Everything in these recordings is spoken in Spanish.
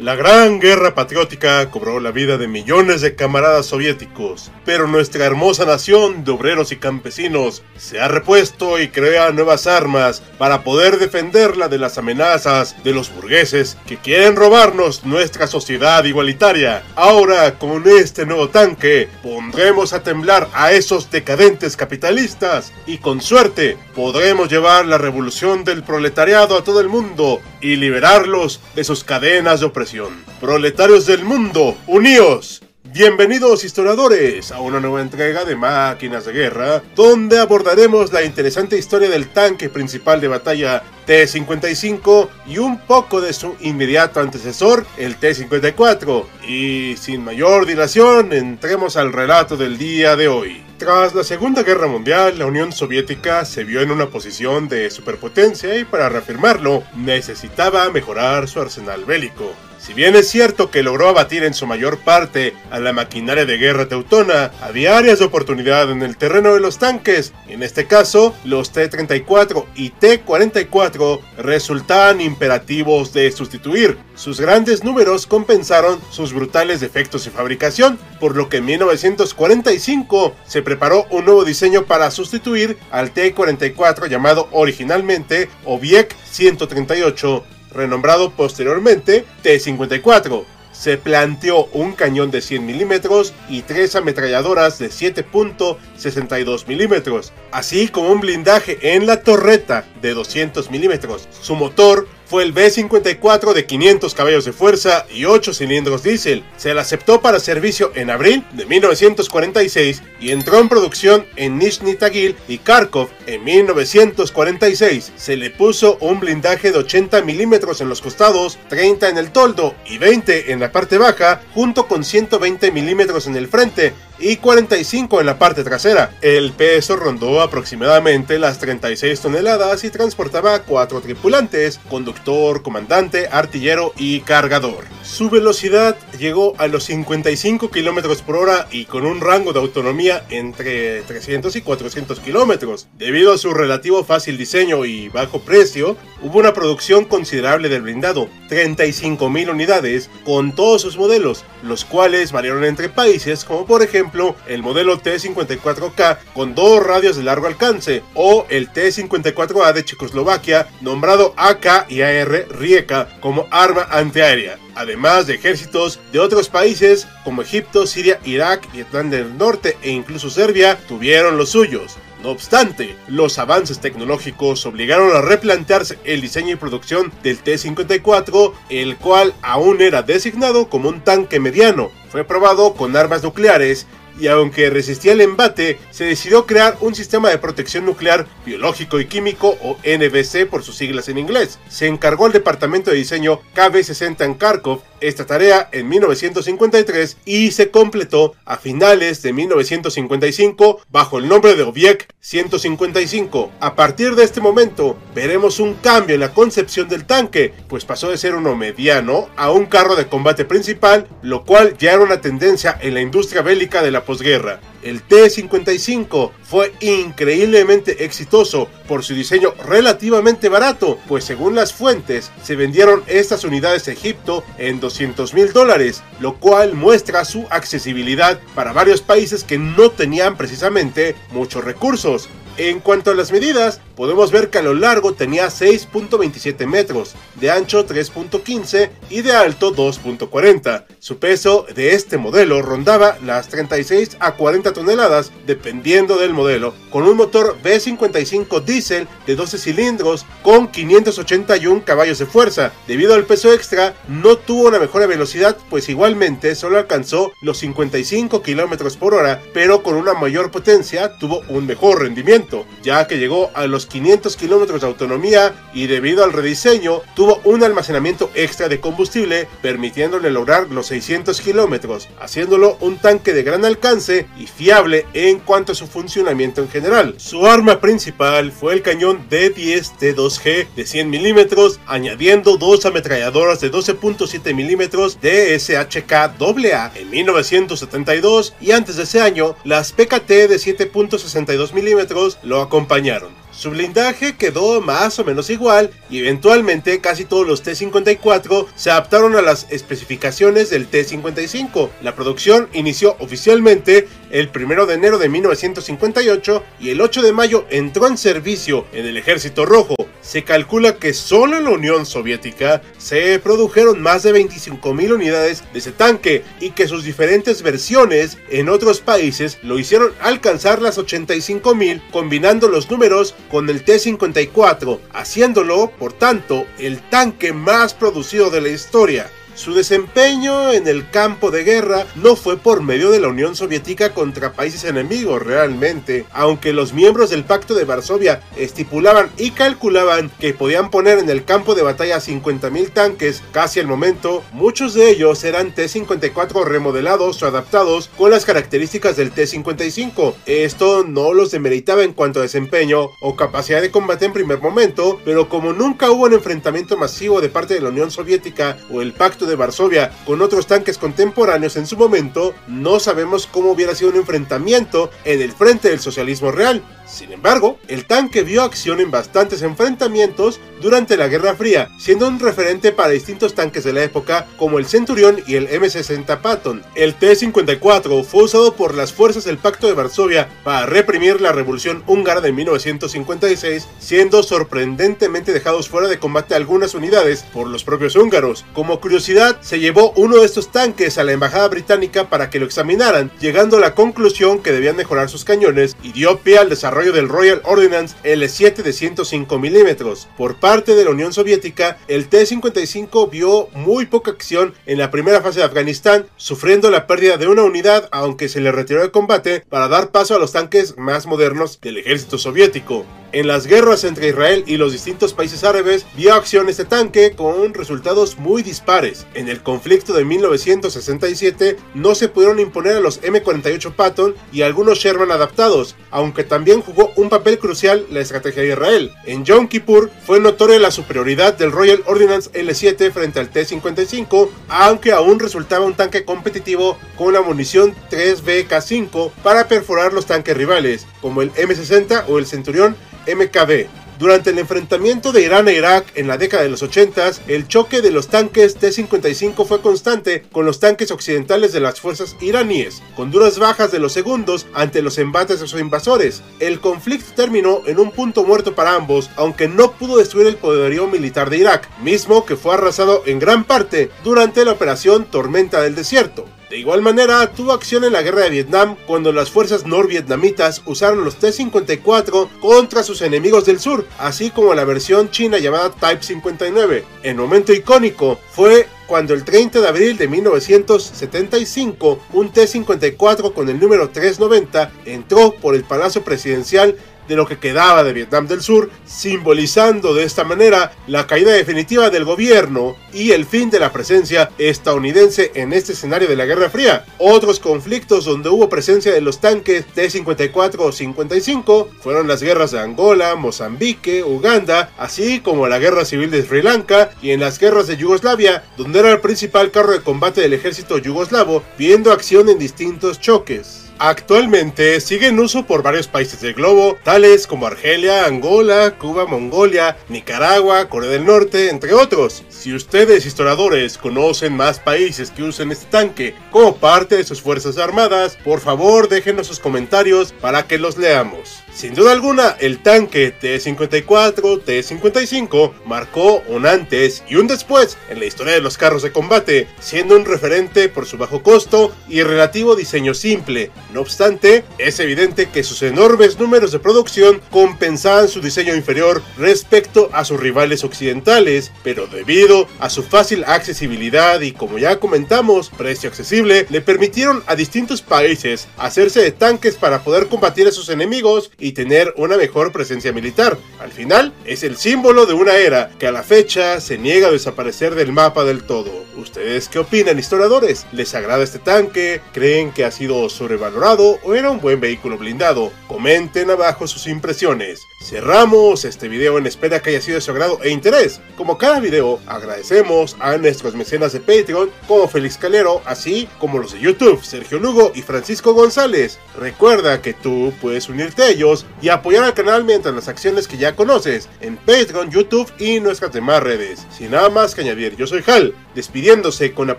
La gran guerra patriótica cobró la vida de millones de camaradas soviéticos, pero nuestra hermosa nación de obreros y campesinos se ha repuesto y crea nuevas armas para poder defenderla de las amenazas de los burgueses que quieren robarnos nuestra sociedad igualitaria. Ahora, con este nuevo tanque, pondremos a temblar a esos decadentes capitalistas y con suerte podremos llevar la revolución del proletariado a todo el mundo y liberarlos de sus cadenas de opresión. Proletarios del mundo, uníos. Bienvenidos historiadores a una nueva entrega de Máquinas de Guerra, donde abordaremos la interesante historia del tanque principal de batalla T-55 y un poco de su inmediato antecesor, el T-54. Y sin mayor dilación, entremos al relato del día de hoy. Tras la Segunda Guerra Mundial, la Unión Soviética se vio en una posición de superpotencia y para reafirmarlo necesitaba mejorar su arsenal bélico. Si bien es cierto que logró abatir en su mayor parte a la maquinaria de guerra teutona, había áreas de oportunidad en el terreno de los tanques. En este caso, los T-34 y T-44 resultaban imperativos de sustituir. Sus grandes números compensaron sus brutales defectos de fabricación, por lo que en 1945 se preparó un nuevo diseño para sustituir al T-44 llamado originalmente Obiek 138 renombrado posteriormente T-54. Se planteó un cañón de 100 milímetros y tres ametralladoras de 7.62 milímetros, así como un blindaje en la torreta de 200 milímetros. Su motor fue el B-54 de 500 caballos de fuerza y 8 cilindros diésel. Se le aceptó para servicio en abril de 1946 y entró en producción en Nizhny Tagil y Kharkov en 1946. Se le puso un blindaje de 80 milímetros en los costados, 30 en el toldo y 20 en la parte baja, junto con 120 milímetros en el frente y 45 en la parte trasera. El peso rondó aproximadamente las 36 toneladas y transportaba 4 tripulantes, conductor, comandante, artillero y cargador. Su velocidad llegó a los 55 km por hora y con un rango de autonomía entre 300 y 400 km. Debido a su relativo fácil diseño y bajo precio, hubo una producción considerable del blindado, 35.000 unidades, con todos sus modelos, los cuales variaron entre países como por ejemplo el modelo T-54K con dos radios de largo alcance o el T-54A de Checoslovaquia nombrado AK y AR Rieka como arma antiaérea además de ejércitos de otros países como Egipto, Siria, Irak, Vietnam del Norte e incluso Serbia tuvieron los suyos. No obstante, los avances tecnológicos obligaron a replantearse el diseño y producción del T-54, el cual aún era designado como un tanque mediano. Fue probado con armas nucleares y aunque resistía el embate, se decidió crear un sistema de protección nuclear biológico y químico o NBC por sus siglas en inglés. Se encargó al departamento de diseño KB60 en Kharkov esta tarea en 1953 y se completó a finales de 1955 bajo el nombre de Obiek 155. A partir de este momento veremos un cambio en la concepción del tanque, pues pasó de ser uno mediano a un carro de combate principal, lo cual ya era una tendencia en la industria bélica de la posguerra. El T-55 fue increíblemente exitoso por su diseño relativamente barato, pues según las fuentes se vendieron estas unidades a Egipto en 200 mil dólares, lo cual muestra su accesibilidad para varios países que no tenían precisamente muchos recursos. En cuanto a las medidas, podemos ver que a lo largo tenía 6.27 metros, de ancho 3.15 y de alto 2.40. Su peso de este modelo rondaba las 36 a 40 toneladas dependiendo del modelo, con un motor V55 diésel de 12 cilindros con 581 caballos de fuerza. Debido al peso extra, no tuvo una mejor velocidad, pues igualmente solo alcanzó los 55 km por hora, pero con una mayor potencia tuvo un mejor rendimiento, ya que llegó a los 500 km de autonomía y debido al rediseño tuvo un almacenamiento extra de combustible, permitiéndole lograr los 600 km, haciéndolo un tanque de gran alcance y fiable en cuanto a su funcionamiento en general. Su arma principal fue el cañón D10 T2G de 100 mm, añadiendo dos ametralladoras de 12.7 mm de SHK AA en 1972 y antes de ese año las PKT de 7.62 mm lo acompañaron. Su blindaje quedó más o menos igual y eventualmente casi todos los T-54 se adaptaron a las especificaciones del T-55. La producción inició oficialmente el 1 de enero de 1958 y el 8 de mayo entró en servicio en el Ejército Rojo. Se calcula que solo en la Unión Soviética se produjeron más de 25.000 unidades de ese tanque y que sus diferentes versiones en otros países lo hicieron alcanzar las 85.000 combinando los números con el T-54, haciéndolo, por tanto, el tanque más producido de la historia. Su desempeño en el campo de guerra no fue por medio de la Unión Soviética contra países enemigos realmente, aunque los miembros del Pacto de Varsovia estipulaban y calculaban que podían poner en el campo de batalla 50.000 tanques casi al momento, muchos de ellos eran T-54 remodelados o adaptados con las características del T-55. Esto no los demeritaba en cuanto a desempeño o capacidad de combate en primer momento, pero como nunca hubo un enfrentamiento masivo de parte de la Unión Soviética o el Pacto de Varsovia con otros tanques contemporáneos en su momento, no sabemos cómo hubiera sido un enfrentamiento en el frente del socialismo real. Sin embargo, el tanque vio acción en bastantes enfrentamientos durante la Guerra Fría, siendo un referente para distintos tanques de la época como el Centurión y el M60 Patton. El T-54 fue usado por las fuerzas del Pacto de Varsovia para reprimir la Revolución Húngara de 1956, siendo sorprendentemente dejados fuera de combate algunas unidades por los propios húngaros. Como curiosidad, se llevó uno de estos tanques a la embajada británica para que lo examinaran, llegando a la conclusión que debían mejorar sus cañones y dio pie al desarrollo del Royal Ordnance L7 de 105 milímetros. Por parte de la Unión Soviética, el T-55 vio muy poca acción en la primera fase de Afganistán, sufriendo la pérdida de una unidad aunque se le retiró de combate para dar paso a los tanques más modernos del ejército soviético. En las guerras entre Israel y los distintos países árabes vio acción este tanque con resultados muy dispares. En el conflicto de 1967 no se pudieron imponer a los M48 Patton y algunos Sherman adaptados, aunque también jugó un papel crucial la estrategia de Israel. En Yom Kippur fue notoria la superioridad del Royal Ordnance L7 frente al T-55, aunque aún resultaba un tanque competitivo con la munición 3BK5 para perforar los tanques rivales, como el M60 o el Centurión MKB. Durante el enfrentamiento de Irán e Irak en la década de los 80, el choque de los tanques T-55 fue constante con los tanques occidentales de las fuerzas iraníes, con duras bajas de los segundos ante los embates de sus invasores. El conflicto terminó en un punto muerto para ambos, aunque no pudo destruir el poderío militar de Irak, mismo que fue arrasado en gran parte durante la operación Tormenta del Desierto. De igual manera, tuvo acción en la guerra de Vietnam cuando las fuerzas norvietnamitas usaron los T-54 contra sus enemigos del sur, así como la versión china llamada Type 59. El momento icónico fue cuando el 30 de abril de 1975 un T-54 con el número 390 entró por el Palacio Presidencial de lo que quedaba de Vietnam del Sur, simbolizando de esta manera la caída definitiva del gobierno y el fin de la presencia estadounidense en este escenario de la Guerra Fría. Otros conflictos donde hubo presencia de los tanques T-54 o 55 fueron las guerras de Angola, Mozambique, Uganda, así como la guerra civil de Sri Lanka y en las guerras de Yugoslavia, donde era el principal carro de combate del ejército yugoslavo, viendo acción en distintos choques. Actualmente sigue en uso por varios países del globo, tales como Argelia, Angola, Cuba, Mongolia, Nicaragua, Corea del Norte, entre otros. Si ustedes historiadores conocen más países que usen este tanque como parte de sus fuerzas armadas, por favor déjenos sus comentarios para que los leamos. Sin duda alguna, el tanque T-54, T-55 marcó un antes y un después en la historia de los carros de combate, siendo un referente por su bajo costo y relativo diseño simple. No obstante, es evidente que sus enormes números de producción compensaban su diseño inferior respecto a sus rivales occidentales, pero debido a su fácil accesibilidad y como ya comentamos, precio accesible, le permitieron a distintos países hacerse de tanques para poder combatir a sus enemigos y tener una mejor presencia militar. Al final, es el símbolo de una era que a la fecha se niega a desaparecer del mapa del todo. ¿Ustedes qué opinan, historiadores? ¿Les agrada este tanque? ¿Creen que ha sido sobrevalorado o era un buen vehículo blindado? Comenten abajo sus impresiones. Cerramos este video en espera que haya sido de su agrado e interés. Como cada video, agradecemos a nuestros mecenas de Patreon como Félix Calero, así como los de YouTube, Sergio Lugo y Francisco González. Recuerda que tú puedes unirte a ellos y apoyar al canal mientras las acciones que ya conoces en Patreon, YouTube y nuestras demás redes. Sin nada más que añadir, yo soy Hal, despidiéndose con la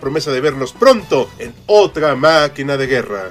promesa de vernos pronto en otra máquina de guerra.